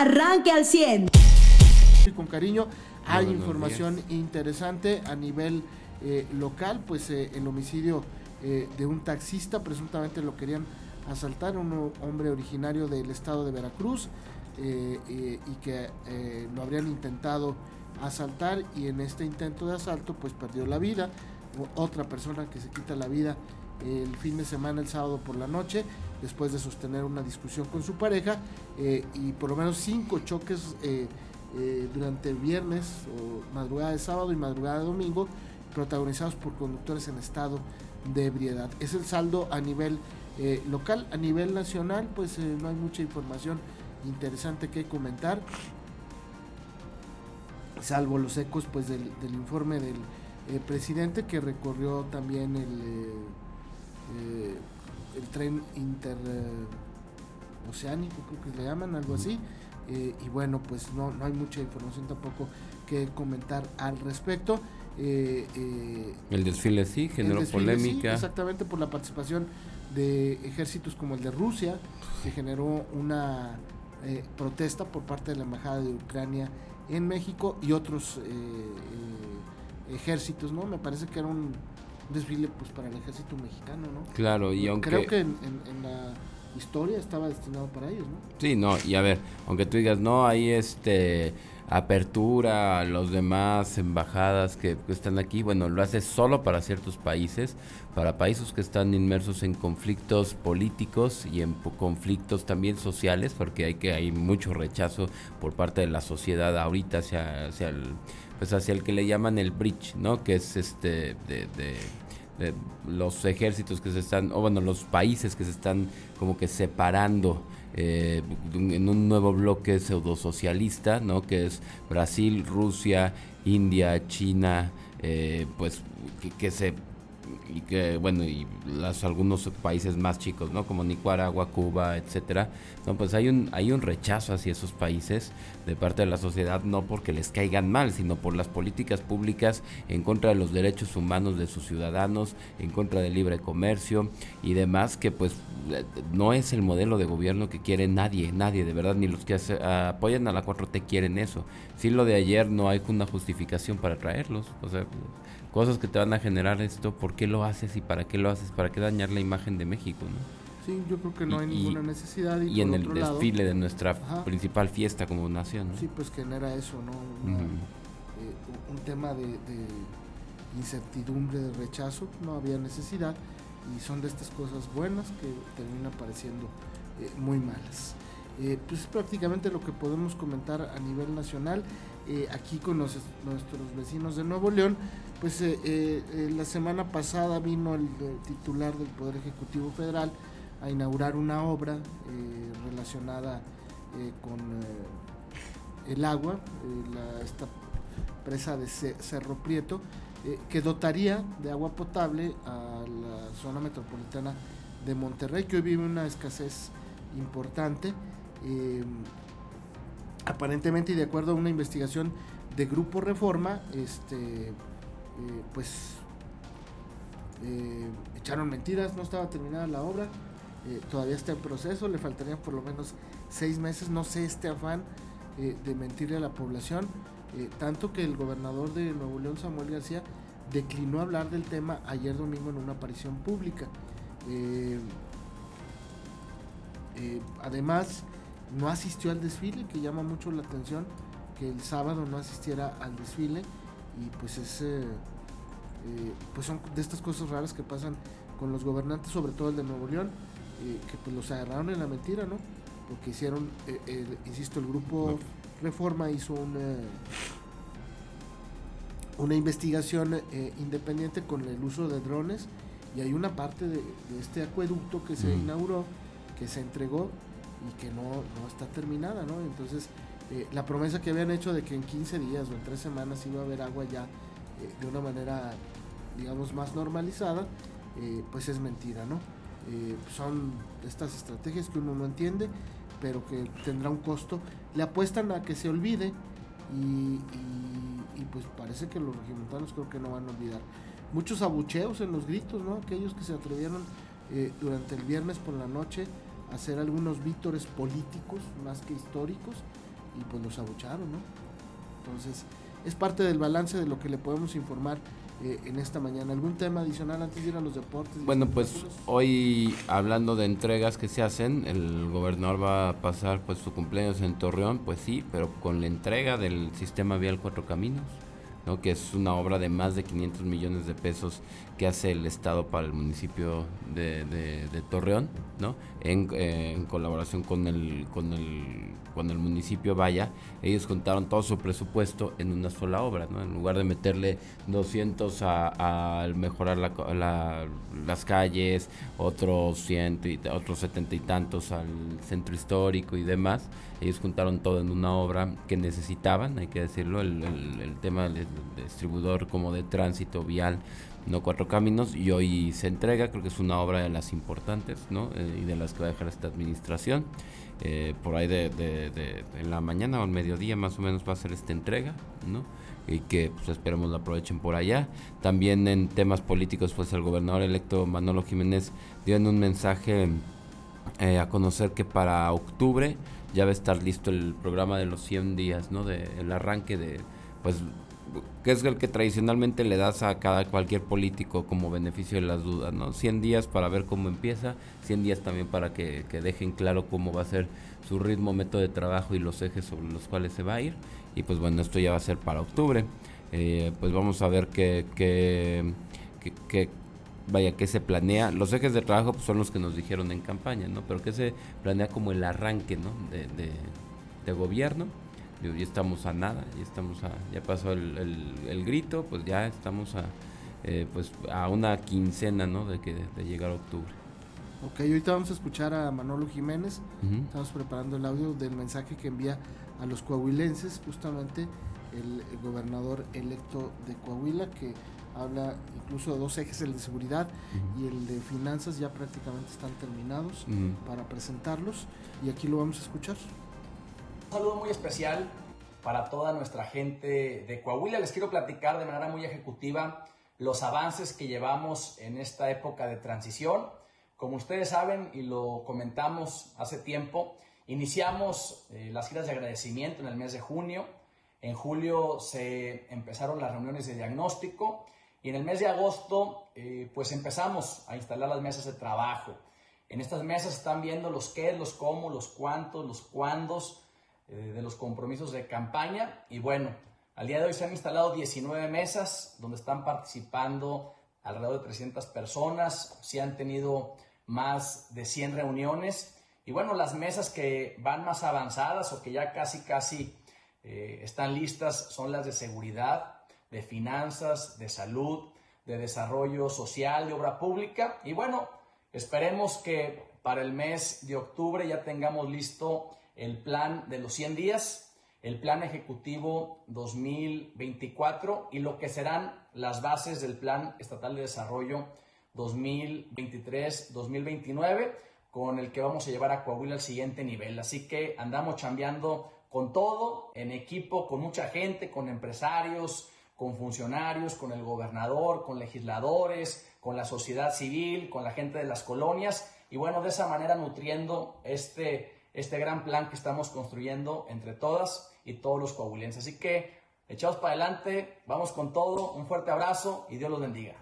arranque al 100. Con cariño, hay información interesante a nivel eh, local, pues eh, el homicidio eh, de un taxista, presuntamente lo querían asaltar, un hombre originario del estado de Veracruz y que lo habrían intentado asaltar y en este intento de asalto pues perdió la vida. Otra persona que se quita la vida el fin de semana, el sábado por la noche, después de sostener una discusión con su pareja y por lo menos cinco choques durante el viernes o madrugada de sábado y madrugada de domingo protagonizados por conductores en estado de ebriedad. Es el saldo a nivel eh, local, a nivel nacional, pues eh, no hay mucha información interesante que comentar, salvo los ecos pues del, informe del eh, presidente que recorrió también el, el tren interoceánico, creo que le llaman, algo así. y bueno, pues no, no hay mucha información tampoco que comentar al respecto. Eh, eh, el desfile sí generó polémica. exactamente por la participación de ejércitos como el de Rusia, que generó una eh, protesta por parte de la Embajada de Ucrania en México y otros ejércitos, ¿no? Me parece que era un desfile pues para el ejército mexicano, ¿no? Claro, y aunque... Creo que en, la historia estaba destinado para ellos, ¿no? Sí, no, y a ver, aunque tú digas, no, ahí este apertura a los demás embajadas que, están aquí, bueno, lo hace solo para ciertos países, para países que están inmersos en conflictos políticos y en conflictos también sociales, porque hay que hay mucho rechazo por parte de la sociedad ahorita hacia, hacia el pues hacia el que le llaman el bridge, ¿no? Que es este de, de los ejércitos que se están, o bueno, los países que se están como que separando eh, en un nuevo bloque pseudo-socialista, ¿no? que es Brasil, Rusia, India, China, eh, pues que, se y que bueno y las algunos países más chicos no como Nicaragua Cuba etcétera no pues hay un hay un rechazo hacia esos países de parte de la sociedad no porque les caigan mal sino por las políticas públicas en contra de los derechos humanos de sus ciudadanos en contra del libre comercio y demás que pues no es el modelo de gobierno que quiere nadie nadie de verdad ni los que apoyan a la 4T quieren eso. Si lo de ayer no hay una justificación para traerlos o sea cosas que te van a generar esto, ¿por qué lo haces y para qué lo haces? ¿Para qué dañar la imagen de México? ¿no? Sí, yo creo que no hay ninguna necesidad. Y, en el desfile de nuestra principal fiesta como nación. Sí, pues genera eso, ¿no? Eh, un tema de, incertidumbre, de rechazo, no había necesidad y son de estas cosas buenas que terminan pareciendo eh, muy malas. Eh, pues es prácticamente lo que podemos comentar a nivel nacional. Aquí con nuestros vecinos de Nuevo León, pues eh, eh, la semana pasada vino el, titular del Poder Ejecutivo Federal a inaugurar una obra eh, relacionada con el agua, esta presa de Cerro Prieto, que dotaría de agua potable a la zona metropolitana de Monterrey, que hoy vive una escasez importante. Aparentemente y de acuerdo a una investigación de Grupo Reforma, este eh, pues eh, echaron mentiras, no estaba terminada la obra, eh, todavía está en proceso, le faltarían por lo menos seis meses, no sé este afán de mentirle a la población, tanto que el gobernador de Nuevo León, Samuel García, declinó hablar del tema ayer domingo en una aparición pública. además, no asistió al desfile, que llama mucho la atención que el sábado no asistiera al desfile. Y pues es eh, eh, pues son de estas cosas raras que pasan con los gobernantes sobre todo el de Nuevo León eh, que pues los agarraron en la mentira no porque hicieron insisto el grupo Reforma hizo una una investigación independiente con el uso de drones. Y hay una parte de, este acueducto que se inauguró que se entregó y que no, no está terminada no entonces eh, la promesa que habían hecho de que en 15 días o en 3 semanas iba a haber agua ya eh, de una manera, digamos, más normalizada, eh, pues es mentira, ¿no? son estas estrategias que uno no entiende, pero que tendrá un costo. Le apuestan a que se olvide y, pues parece que los regimentanos creo que no van a olvidar. Muchos abucheos en los gritos, ¿no? Aquellos que se atrevieron durante el viernes por la noche hacer algunos vítores políticos más que históricos y pues los abucharon, ¿no? Entonces, es parte del balance de lo que le podemos informar eh, en esta mañana. ¿Algún tema adicional antes de ir a los deportes? Bueno, pues hoy hablando de entregas que se hacen, el gobernador va a pasar pues su cumpleaños en Torreón, pues sí, pero con la entrega del sistema vial Cuatro Caminos. Que es una obra de más de 500 millones de pesos que hace el Estado para el municipio de, de, Torreón, ¿no? En, eh, en, colaboración con el, con el cuando el municipio vaya, ellos contaron todo su presupuesto en una sola obra, ¿no? En lugar de meterle 200 a, mejorar las calles, otros 100 y, otros 70 y tantos al centro histórico y demás, ellos contaron todo en una obra que necesitaban, hay que decirlo, el, tema del distribuidor como de tránsito vial no cuatro caminos y hoy se entrega creo que es una obra de las importantes no eh, y de las que va a dejar esta administración eh, por ahí de, de, en la mañana o al mediodía más o menos va a ser esta entrega, ¿no? Y que pues esperemos la aprovechen por allá. También en temas políticos, pues el gobernador electo Manolo Jiménez dio en un mensaje eh, a conocer que para octubre ya va a estar listo el programa de los 100 días, ¿no? De, el arranque de, pues que es el que tradicionalmente le das a cada cualquier político como beneficio de las dudas, ¿no? 100 días para ver cómo empieza, 100 días también para que, dejen claro cómo va a ser su ritmo, método de trabajo y los ejes sobre los cuales se va a ir. Y pues bueno, esto ya va a ser para octubre. Eh, pues vamos a ver qué, qué, vaya, qué se planea. Los ejes de trabajo pues, son los que nos dijeron en campaña, ¿no? Pero qué se planea como el arranque, ¿no? De, de gobierno ya estamos a nada, ya estamos a, ya pasó el, grito, pues ya estamos a, eh, pues a una quincena, ¿no? De que de llegar a octubre. Ok, ahorita vamos a escuchar a Manolo Jiménez. Estamos preparando el audio del mensaje que envía a los coahuilenses, justamente el, gobernador electo de Coahuila, que habla incluso de dos ejes, el de seguridad y el de finanzas, ya prácticamente están terminados para presentarlos. Y aquí lo vamos a escuchar. Saludo muy especial para toda nuestra gente de Coahuila. Les quiero platicar de manera muy ejecutiva los avances que llevamos en esta época de transición. Como ustedes saben y lo comentamos hace tiempo, iniciamos eh, las giras de agradecimiento en el mes de junio. En julio se empezaron las reuniones de diagnóstico y en el mes de agosto eh, pues empezamos a instalar las mesas de trabajo. En estas mesas están viendo los qué, los cómo, los cuántos, los cuándos, eh, de los compromisos de campaña. Y bueno, al día de hoy se han instalado 19 mesas donde están participando alrededor de 300 personas. Se han tenido más de 100 reuniones. Y bueno, las mesas que van más avanzadas o que ya casi, casi eh, están listas son las de seguridad, de finanzas, de salud, de desarrollo social, de obra pública. Y bueno, esperemos que para el mes de octubre ya tengamos listo el plan de los 100 días, el plan ejecutivo 2024 y lo que serán las bases del plan estatal de desarrollo 2023-2029 con el que vamos a llevar a Coahuila al siguiente nivel. Así que andamos chambeando con todo, en equipo, con mucha gente, con empresarios, con funcionarios, con el gobernador, con legisladores, con la sociedad civil, con la gente de las colonias y bueno, de esa manera nutriendo este este gran plan que estamos construyendo entre todas y todos los coahuilenses. Así que echados para adelante, vamos con todo, un fuerte abrazo y Dios los bendiga.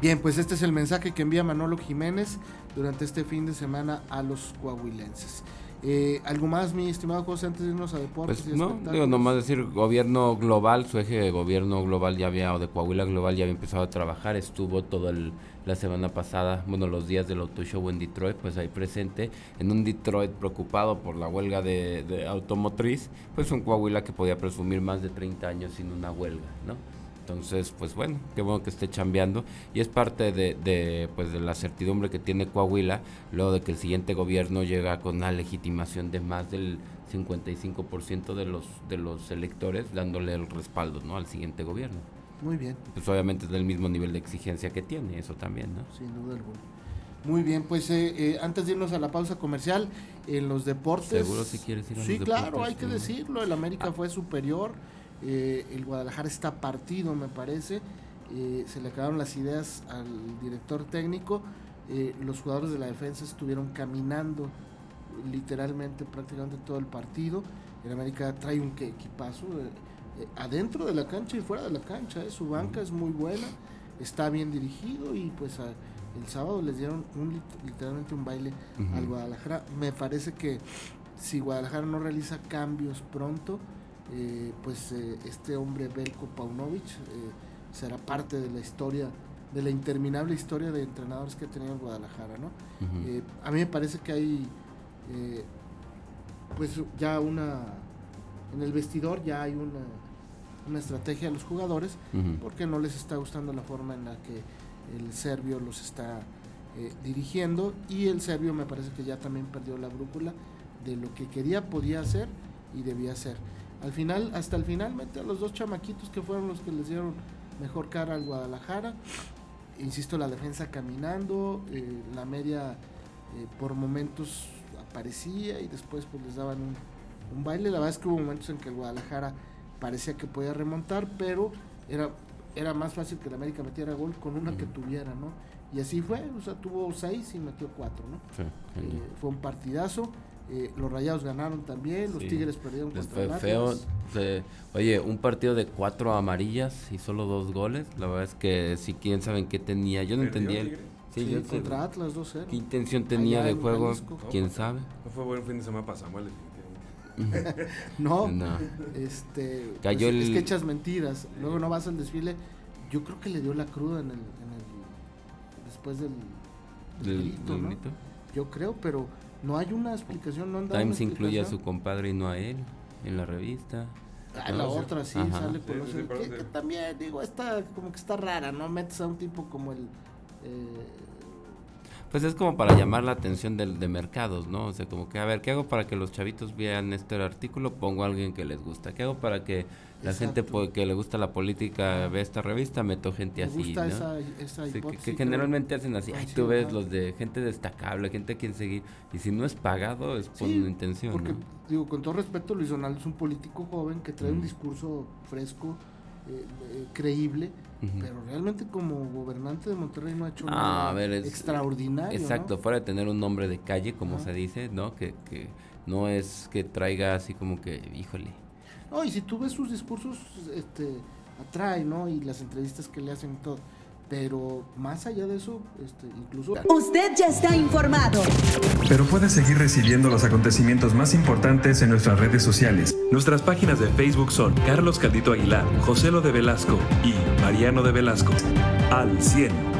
Bien, pues este es el mensaje que envía Manolo Jiménez durante este fin de semana a los coahuilenses. Eh, ¿Algo más, mi estimado José, antes de irnos a deportes? Pues no, digo, nomás decir, gobierno global, su eje de gobierno global ya había, o de Coahuila global ya había empezado a trabajar, estuvo todo el, la semana pasada, bueno, los días del auto show en Detroit, pues ahí presente, en un Detroit preocupado por la huelga de, automotriz, pues un Coahuila que podía presumir más de 30 años sin una huelga, ¿no? Entonces, pues bueno, qué bueno que esté chambeando y es parte de, pues de la certidumbre que tiene Coahuila, luego de que el siguiente gobierno llega con una legitimación de más del 55% de los, de los electores dándole el respaldo ¿no? al siguiente gobierno. Muy bien. Pues obviamente es del mismo nivel de exigencia que tiene, eso también, ¿no? Sin duda alguna. Muy bien, pues eh, eh, antes de irnos a la pausa comercial, en los deportes... Seguro si quieres ir a Sí, claro, hay que decirlo, el América ah. fue superior eh, el Guadalajara está partido, me parece. Eh, se le acabaron las ideas al director técnico. Eh, los jugadores de la defensa estuvieron caminando literalmente prácticamente todo el partido. El América trae un equipazo adentro de la cancha y fuera de la cancha. Su banca es muy buena, está bien dirigido y pues el sábado les dieron un, literalmente un baile al Guadalajara. Me parece que si Guadalajara no realiza cambios pronto, eh, pues eh, este hombre Belko Paunovic eh, será parte de la historia, de la interminable historia de entrenadores que ha tenido Guadalajara. ¿no? a mí me parece que hay pues ya una, en el vestidor ya hay una, una estrategia de los jugadores porque no les está gustando la forma en la que el serbio los está dirigiendo y el serbio me parece que ya también perdió la brújula de lo que quería, podía hacer y debía hacer. Al final, hasta el final, mete a los dos chamaquitos que fueron los que les dieron mejor cara al Guadalajara. Insisto, la defensa caminando, eh, la media eh, por momentos aparecía y después pues les daban un, baile. La verdad es que hubo momentos en que el Guadalajara parecía que podía remontar, pero era, era más fácil que el América metiera gol con una que tuviera, ¿no? Y así fue, o sea, tuvo seis y metió cuatro, ¿no? Eh, fue un partidazo. Eh, los Rayados ganaron también, los Tigres perdieron contra feo. oye, un partido de cuatro amarillas y solo dos goles. La verdad es que si quieren saben qué tenía. Yo no entendía. Sí, yo contra Atlas 2-0. ¿Qué intención tenía de juego? ¿Quién sabe? No fue buen fin de semana para Samuel. no, no, este, Cayó pues, es que echas mentiras. Luego no vas al desfile. Yo creo que le dio la cruda en el, en el después del, del, Yo creo, pero no hay una explicación, no han Times incluye a su compadre y no a él en la revista. Ah, la otra sí, sale por que, también, digo, está como que está rara, ¿no? Metes a un tipo como el... Eh, pues es como para llamar la atención de, de mercados, ¿no? O sea, como que, a ver, ¿qué hago para que los chavitos vean este artículo? Pongo a alguien que les gusta. ¿Qué hago para que la gente que le gusta la política ve esta revista? Meto gente así, ¿no? Esa, esa que, generalmente hacen así. Ay, tú ves los de gente destacable, gente a quien seguir. Y si no es pagado, es por una intención, porque, digo, con todo respeto, Luis Donaldo es un político joven que trae un discurso fresco, eh, eh, creíble pero realmente como gobernante de Monterrey no ha hecho ah, nada extraordinario. Exacto, fuera de tener un nombre de calle, como se dice, ¿no? Que, que no es que traiga así como que, híjole. No, y si tú ves sus discursos, este, atrae, ¿no? Y las entrevistas que le hacen todo. Pero más allá de eso, este, incluso... Usted ya está informado. Pero puede seguir recibiendo los acontecimientos más importantes en nuestras redes sociales. Nuestras páginas de Facebook son Carlos Caldito Aguilar, José Lo de Velasco y Mariano de Velasco. Al 100.